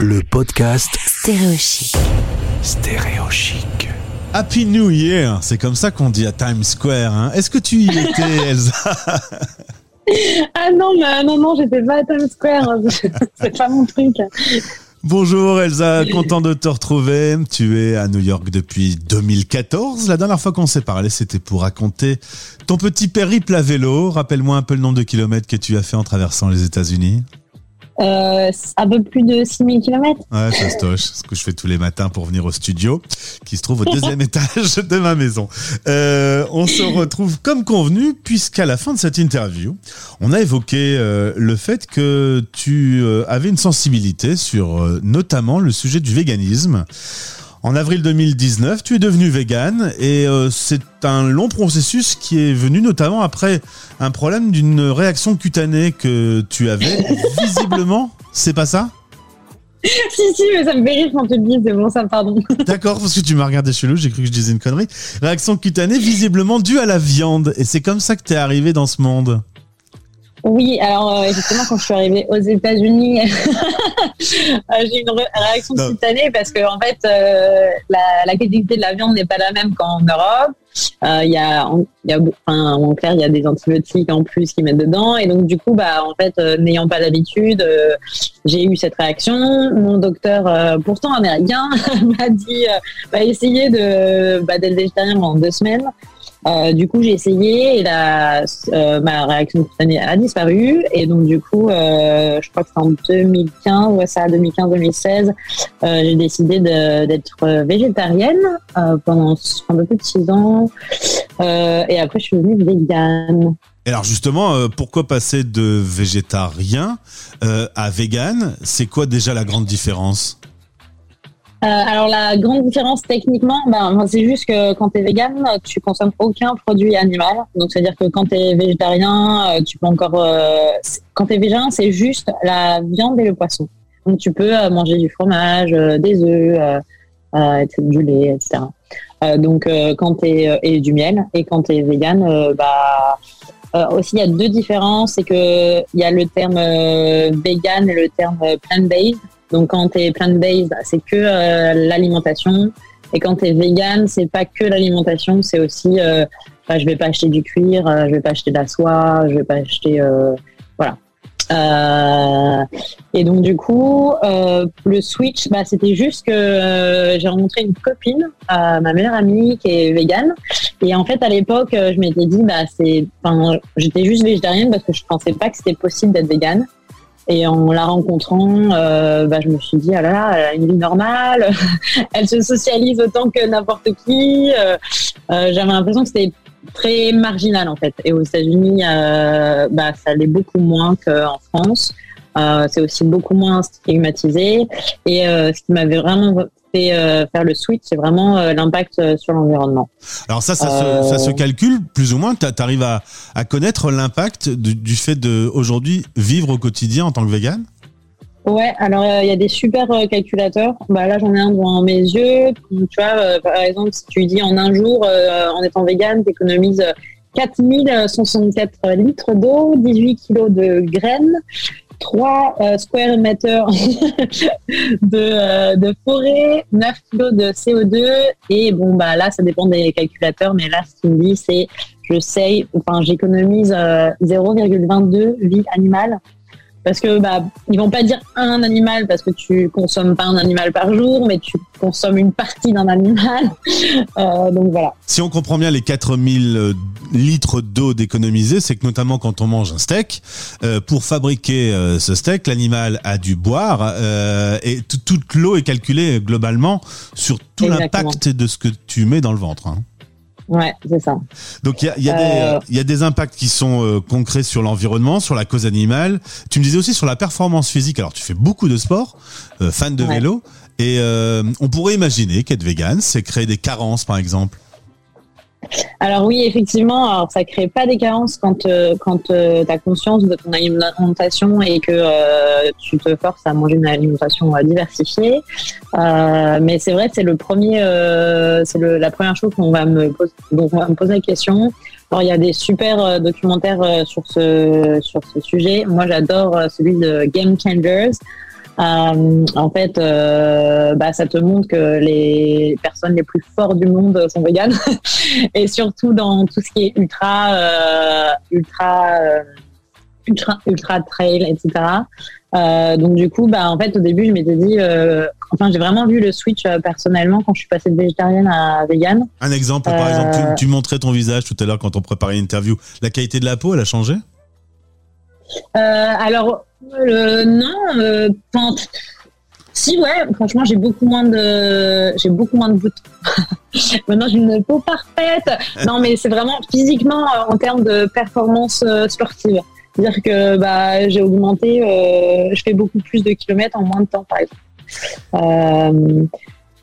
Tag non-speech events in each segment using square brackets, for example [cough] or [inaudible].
le podcast Stéréochic. Stéréochic. Happy New Year, c'est comme ça qu'on dit à Times Square. hein. Est-ce que tu y étais, [laughs] Elsa Ah non, mais non, non, j'étais pas à Times Square. [laughs] C'est pas mon truc. Bonjour Elsa, content de te retrouver. Tu es à New York depuis 2014. La dernière fois qu'on s'est parlé, c'était pour raconter ton petit périple à vélo. Rappelle-moi un peu le nombre de kilomètres que tu as fait en traversant les États-Unis. Euh, un peu plus de 6000 km. Ouais, ça se toche. Ce que je fais tous les matins pour venir au studio, qui se trouve au deuxième [laughs] étage de ma maison. Euh, on se retrouve comme convenu, puisqu'à la fin de cette interview, on a évoqué euh, le fait que tu euh, avais une sensibilité sur euh, notamment le sujet du véganisme. En avril 2019, tu es devenu vegan et euh, c'est un long processus qui est venu notamment après un problème d'une réaction cutanée que tu avais. [laughs] Visiblement, c'est pas ça? Si, si, mais ça me fait quand tu le dis, c'est bon, ça, pardon. [laughs] D'accord, parce que tu m'as regardé chelou, j'ai cru que je disais une connerie. Réaction cutanée visiblement due à la viande. Et c'est comme ça que t'es arrivé dans ce monde. Oui, alors euh, justement, quand je suis arrivée aux États-Unis, [laughs] euh, j'ai eu une ré- réaction Non. cutanée parce que en fait, euh, la, la qualité de la viande n'est pas la même qu'en Europe. Euh, Il y a, y a, enfin, en clair, il y a des antibiotiques en plus qu'ils mettent dedans, et donc du coup, bah, en fait, euh, n'ayant pas l'habitude, euh, j'ai eu cette réaction. Mon docteur, euh, pourtant américain, [laughs] m'a dit, euh, bah, essayez de bah, d'être végétarien pendant deux semaines. Euh, du coup, j'ai essayé et la, euh, ma réaction cutanée a disparu. Et donc, du coup, euh, je crois que c'est en 2015, ouais, ça, 2015-2016, euh, j'ai décidé d'être végétarienne pendant un peu plus de six ans. Et après, je suis devenue végane. Et alors justement, pourquoi passer de végétarien à vegan C'est quoi déjà la grande différence? Euh, alors la grande différence techniquement, ben, c'est juste que quand tu es vegan, tu consommes aucun produit animal. Donc c'est-à-dire que quand tu es végétarien, euh, tu peux encore... euh, quand tu es c'est juste la viande et le poisson. Donc tu peux manger du fromage, des œufs, euh, du lait, etc. Donc quand t'es et du miel. Et quand tu es vegan, bah, aussi il y a deux différences. C'est que il y a le terme vegan et le terme plant-based. Donc quand tu es plant-based, bah, c'est que euh, l'alimentation. Et quand tu es vegan, c'est pas que l'alimentation, c'est aussi euh, bah, je vais pas acheter du cuir, euh, je vais pas acheter de la soie, je vais pas acheter euh, voilà. Et donc du coup, le switch, bah, c'était juste que j'ai rencontré une copine, ma meilleure amie qui est végane. Et en fait, à l'époque, je m'étais dit, bah, c'est, j'étais juste végétarienne parce que je pensais pas que c'était possible d'être végane. Et en la rencontrant, euh, bah, je me suis dit, ah là là, elle a une vie normale, [laughs] elle se socialise autant que n'importe qui. Euh, euh, J'avais l'impression que c'était très marginal en fait. Et aux États-Unis, euh, bah, ça l'est beaucoup moins qu'en France. Euh, c'est aussi beaucoup moins stigmatisé. Et euh, ce qui m'avait vraiment fait euh, faire le switch, c'est vraiment euh, l'impact euh, sur l'environnement. Alors ça, ça, Euh. se, ça se calcule plus ou moins. Tu arrives à, à connaître l'impact du, du fait de aujourd'hui vivre au quotidien en tant que vegan? Ouais, alors euh, il y a des super euh, calculateurs. Bah, là, j'en ai un devant mes yeux. Tu vois, euh, par exemple, si tu dis en un jour, euh, en étant vegan, tu économises 4064 litres d'eau, 18 kilos de graines, 3 euh, square meters [laughs] de, euh, de forêt, 9 kilos de CO2. Et bon, bah là, ça dépend des calculateurs, mais là, ce qu'il me dit, c'est je sais, enfin, j'économise euh, 0,22 vie animale. Parce que bah ils vont pas dire un animal parce que tu consommes pas un animal par jour, mais tu consommes une partie d'un animal. [laughs] Euh, donc voilà. Si on comprend bien les 4000 euh, litres d'eau d'économiser, c'est que notamment quand on mange un steak, euh, pour fabriquer euh, ce steak, l'animal a dû boire et tout- toute l'eau est calculée globalement sur tout l'impact de ce que tu mets dans le ventre. hein. Ouais, c'est ça. Donc il y a, il y, a Euh. des, il y a des impacts qui sont euh, concrets sur l'environnement, sur la cause animale. Tu me disais aussi sur la performance physique. Alors tu fais beaucoup de sport, euh, fan de Ouais. vélo, et on pourrait imaginer qu'être vegan, c'est créer des carences par exemple. Alors oui, effectivement, alors ça crée pas des carences quand euh, quand tu as conscience de ton alimentation et que euh, tu te forces à manger une alimentation euh, diversifiée. Euh, mais c'est vrai c'est le premier, euh, c'est la première chose qu'on va me poser, dont on va me poser la question. Alors il y a des super euh, documentaires euh, sur ce sur ce sujet. Moi j'adore euh, celui de Game Changers en fait, bah, ça te montre que les personnes les plus fortes du monde sont véganes [laughs] et surtout dans tout ce qui est ultra, ultra, ultra, ultra trail, etc. donc du coup, bah, en fait, au début, je m'étais dit, enfin, j'ai vraiment vu le switch personnellement quand je suis passée de végétarienne à végane. Un exemple, par exemple, tu, tu, montrais ton visage tout à l'heure quand on préparait l'interview. La qualité de la peau, elle a changé? euh, alors, euh, non, euh, si ouais, franchement j'ai beaucoup moins de j'ai beaucoup moins de boutons. [laughs] Maintenant j'ai une peau parfaite. Non mais c'est vraiment physiquement en termes de performance sportive. C'est-à-dire que bah j'ai augmenté, je fais beaucoup plus de kilomètres en moins de temps par exemple.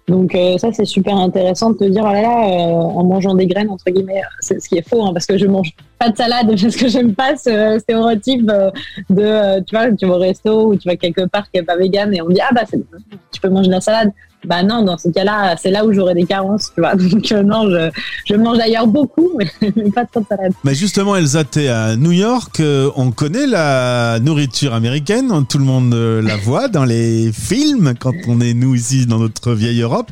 Donc euh, ça c'est super intéressant de te dire oh là là euh, en mangeant des graines entre guillemets c'est ce qui est faux hein, parce que je mange pas de salade [laughs] parce que j'aime pas ce stéréotype euh, de tu vois tu vas au resto ou tu vas quelque part qui est pas vegan et on dit ah bah tu peux manger de la salade bah non, dans ce cas-là, c'est là où j'aurais des carences, tu vois. [laughs] Donc euh, non, je, je mange d'ailleurs beaucoup, mais, [laughs] pas trop de salade. Mais justement, Elsa, t'es à New York, euh, on connaît la nourriture américaine, tout le monde euh, la voit dans les films, quand on est nous ici dans notre vieille Europe.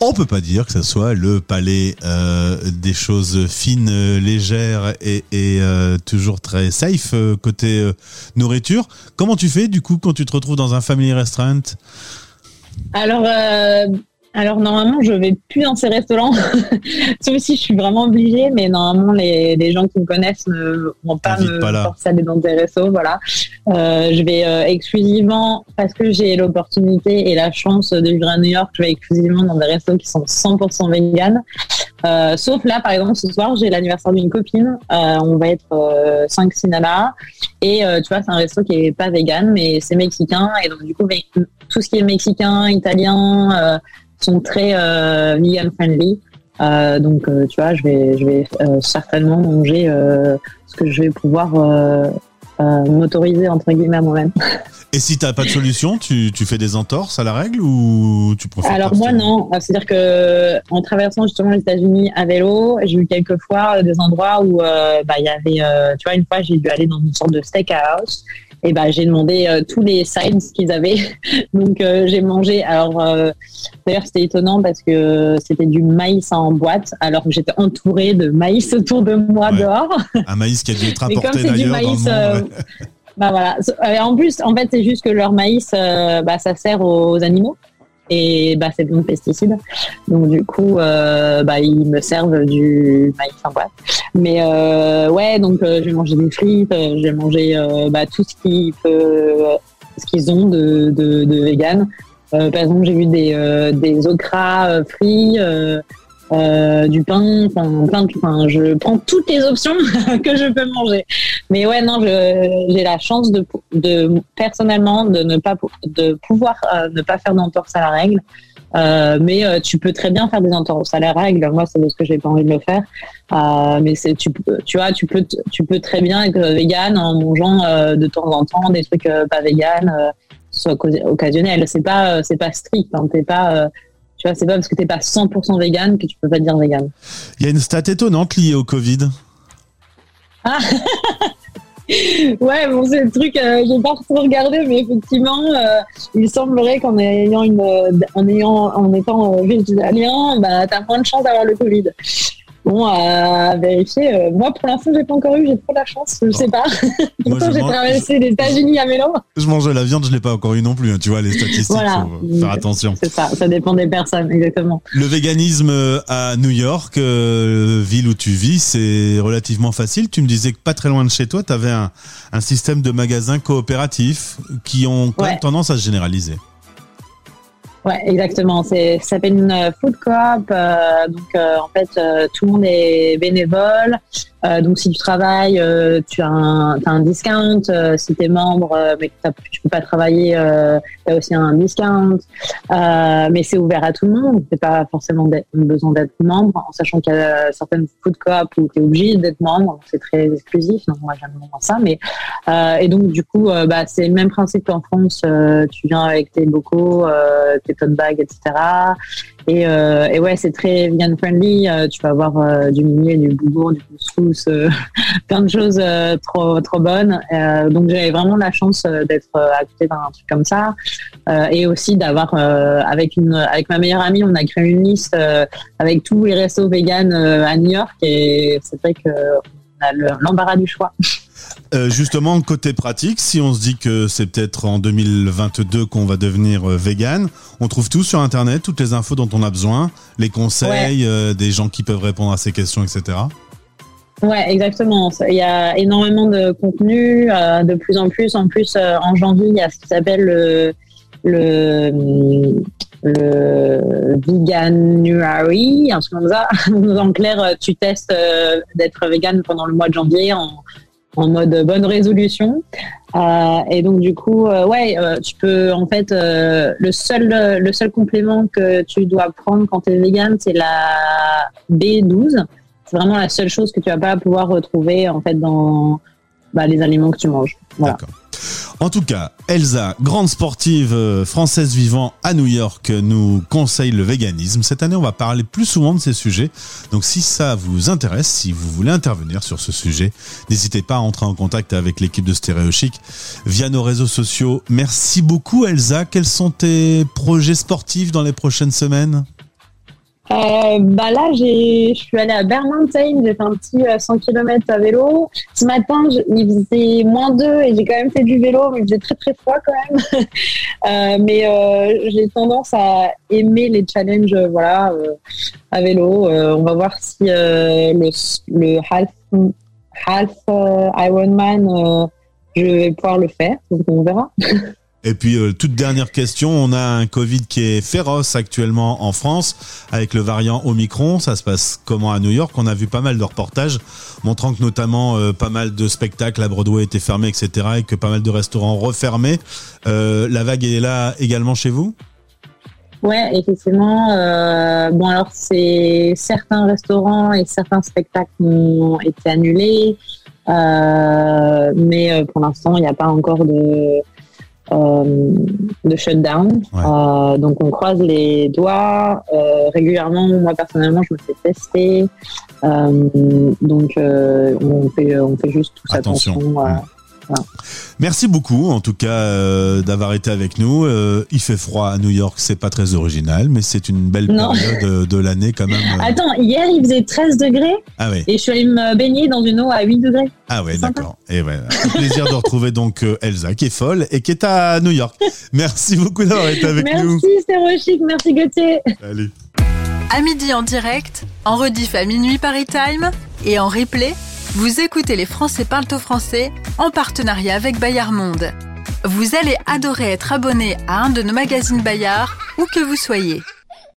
On peut pas dire que ce soit le palais euh, des choses fines, légères et, et toujours très safe côté nourriture. Comment tu fais du coup quand tu te retrouves dans un family restaurant? Alors, euh, alors normalement, je vais plus dans ces restaurants, [laughs] sauf si je suis vraiment obligée. Mais normalement, les, les gens qui me connaissent ne vont pas me forcer à aller dans des restos. Voilà, euh, je vais euh, exclusivement parce que j'ai l'opportunité et la chance de vivre à New York. Je vais exclusivement dans des restos qui sont 100% vegan. Euh, sauf là, par exemple, ce soir, j'ai l'anniversaire d'une copine. Euh, on va être 5 cinémas. Et tu vois, c'est un resto qui est pas vegan, mais c'est mexicain. Et donc, du coup, tout ce qui est mexicain, italien, sont très euh, vegan friendly. Euh, donc, euh, tu vois, je vais, je vais certainement manger ce que je vais pouvoir m'autoriser entre guillemets à moi-même. Et si tu n'as pas de solution, tu, tu, fais des entorses à la règle ou tu préfères Alors moi non, c'est-à-dire que en traversant justement les États-Unis à vélo, j'ai eu quelques fois des endroits où bah, il y avait, tu vois, une fois j'ai dû aller dans une sorte de steakhouse et ben j'ai demandé euh, tous les sides qu'ils avaient. [laughs] Donc euh, j'ai mangé. Alors euh, d'ailleurs c'était étonnant parce que c'était du maïs en boîte, alors que j'étais entourée de maïs autour de moi dehors. Un maïs qui a dû être [laughs] importé d'ailleurs. Bah voilà. En plus, en fait, c'est juste que leur maïs, bah, ça sert aux animaux et bah, c'est bon pesticide. Donc du coup, euh, bah, ils me servent du maïs en boîte. Mais euh, ouais, donc euh, j'ai mangé des frites, j'ai mangé bah, tout ce ce qu'ils ont de, de, vegan. par exemple, j'ai vu des, des okras frits. Euh, du pain, enfin plein de, je prends toutes les options [laughs] que je peux manger. Mais ouais, non, j'ai la chance de, de personnellement de ne pas de pouvoir euh, ne pas faire d'entorse à la règle. Euh, mais tu peux très bien faire des entorses à la règle. Moi, c'est parce que j'ai pas envie de le faire. mais c'est tu, tu vois, tu peux tu peux très bien être vegan en mangeant de temps en temps des trucs pas vegan, soit occasionnels. C'est pas c'est pas strict. Hein, T'es pas tu vois, c'est pas parce que t'es pas 100% vegan que tu peux pas dire vegan. Il y a une stat étonnante liée au Covid. Ah [laughs] Ouais, bon, c'est le truc, euh, j'ai pas trop regardé, mais effectivement, euh, il semblerait qu'en ayant une, en ayant, en étant euh, végétalien, bah, t'as moins de chance d'avoir le Covid. Bon, à vérifier. Euh, moi, pour l'instant, j'ai pas encore eu. J'ai trop la chance. Je sais pas. Pourtant, j'ai traversé les États-Unis à vélo. Je mange de la viande, je l'ai pas encore eu non plus. Hein. Tu vois, les statistiques. Voilà. Faut faire attention. C'est ça. Ça dépend des personnes, exactement. Le véganisme euh, à New York, euh, ville où tu vis, c'est relativement facile. Tu me disais que pas très loin de chez toi, tu avais un, un, système de magasins coopératifs qui ont quand même tendance à se généraliser. Ouais, exactement. C'est, ça s'appelle une euh, food coop. Euh, donc, euh, en fait, tout le monde est bénévole. Donc, si tu travailles, tu as un, as un discount. si tu es membre, mais que tu peux pas travailler, tu as aussi un discount. mais c'est ouvert à tout le monde. Tu pas forcément besoin d'être membre, en sachant qu'il y a certaines food coop où tu es obligé d'être membre. C'est très exclusif. Donc, moi, j'aime vraiment ça. Mais, et donc, du coup, bah, c'est le même principe qu'en France. tu viens avec tes locaux, tes tes tote bags, etc. Et, euh, et ouais, c'est très vegan friendly. Euh, tu vas avoir euh, du mini, du boubourg, du couscous, [laughs] plein de choses trop trop bonnes. donc j'avais vraiment la chance d'être à côté d'un truc comme ça. et aussi d'avoir avec une avec ma meilleure amie, on a créé une liste avec tous les restos vegan à New York et c'est vrai que on a l'embarras du choix. Euh, justement, côté pratique, si on se dit que c'est peut-être en 2022 qu'on va devenir euh, vegan, on trouve tout sur Internet, toutes les infos dont on a besoin, les conseils, euh, des gens qui peuvent répondre à ces questions, etc. Ouais, exactement. Il y a énormément de contenu, de plus en plus. En plus, en janvier, il y a ce qui s'appelle le, le, Veganuary, un truc comme ça. [laughs] en clair, tu testes d'être vegan pendant le mois de janvier en en mode bonne résolution. Euh, et donc du coup, euh, ouais, euh, tu peux en fait le seul le seul complément que tu dois prendre quand tu es vegan, c'est la B12. C'est vraiment la seule chose que tu vas pas pouvoir retrouver en fait dans bah, les aliments que tu manges. D'accord. En tout cas, Elsa, grande sportive euh, française vivant à New York, nous conseille le véganisme. Cette année, on va parler plus souvent de ces sujets. Donc si ça vous intéresse, si vous voulez intervenir sur ce sujet, n'hésitez pas à entrer en contact avec l'équipe de Stéréo Chic via nos réseaux sociaux. Merci beaucoup Elsa. Quels sont tes projets sportifs dans les prochaines semaines? Euh, bah là, je suis allée à Bermondsey, j'ai fait un petit 100 euh, km à vélo. Ce matin, il faisait moins 2 et j'ai quand même fait du vélo, mais il faisait très très froid quand même. [laughs] euh, mais euh, j'ai tendance à aimer les challenges voilà, euh, à vélo. on va voir si le, le half, half Ironman, je vais pouvoir le faire, donc on verra. [laughs] Et puis, euh, toute dernière question, on a un Covid qui est féroce actuellement en France avec le variant Omicron. Ça se passe comment à New York? On a vu pas mal de reportages montrant que notamment euh, pas mal de spectacles à Broadway étaient fermés, etc. et que pas mal de restaurants refermés. Euh, la vague est là également chez vous? Ouais, effectivement. bon, alors, c'est certains restaurants et certains spectacles ont été annulés. mais pour l'instant, il n'y a pas encore de de shutdown. Euh, donc on croise les doigts euh, régulièrement. Moi personnellement, je me fais tester. donc on fait on fait juste tout attention. attention Merci beaucoup, en tout cas, euh, d'avoir été avec nous. Euh, il fait froid à New York, c'est pas très original, mais c'est une belle période de, l'année quand même. [laughs] Attends, hier il faisait 13 degrés. Ah oui. Et je suis allée me baigner dans une eau à 8 degrés. Ah ouais, d'accord. Et ouais, plaisir de retrouver donc euh, Elsa, qui est folle et qui est à New York. Merci beaucoup d'avoir été avec nous. Merci, c'est Rochic. Merci Gauthier. Salut. À midi en direct, en rediff à minuit Paris Time et en replay vous écoutez les Français parlent français en partenariat avec Bayard Monde. Vous allez adorer être abonné à un de nos magazines Bayard, où que vous soyez.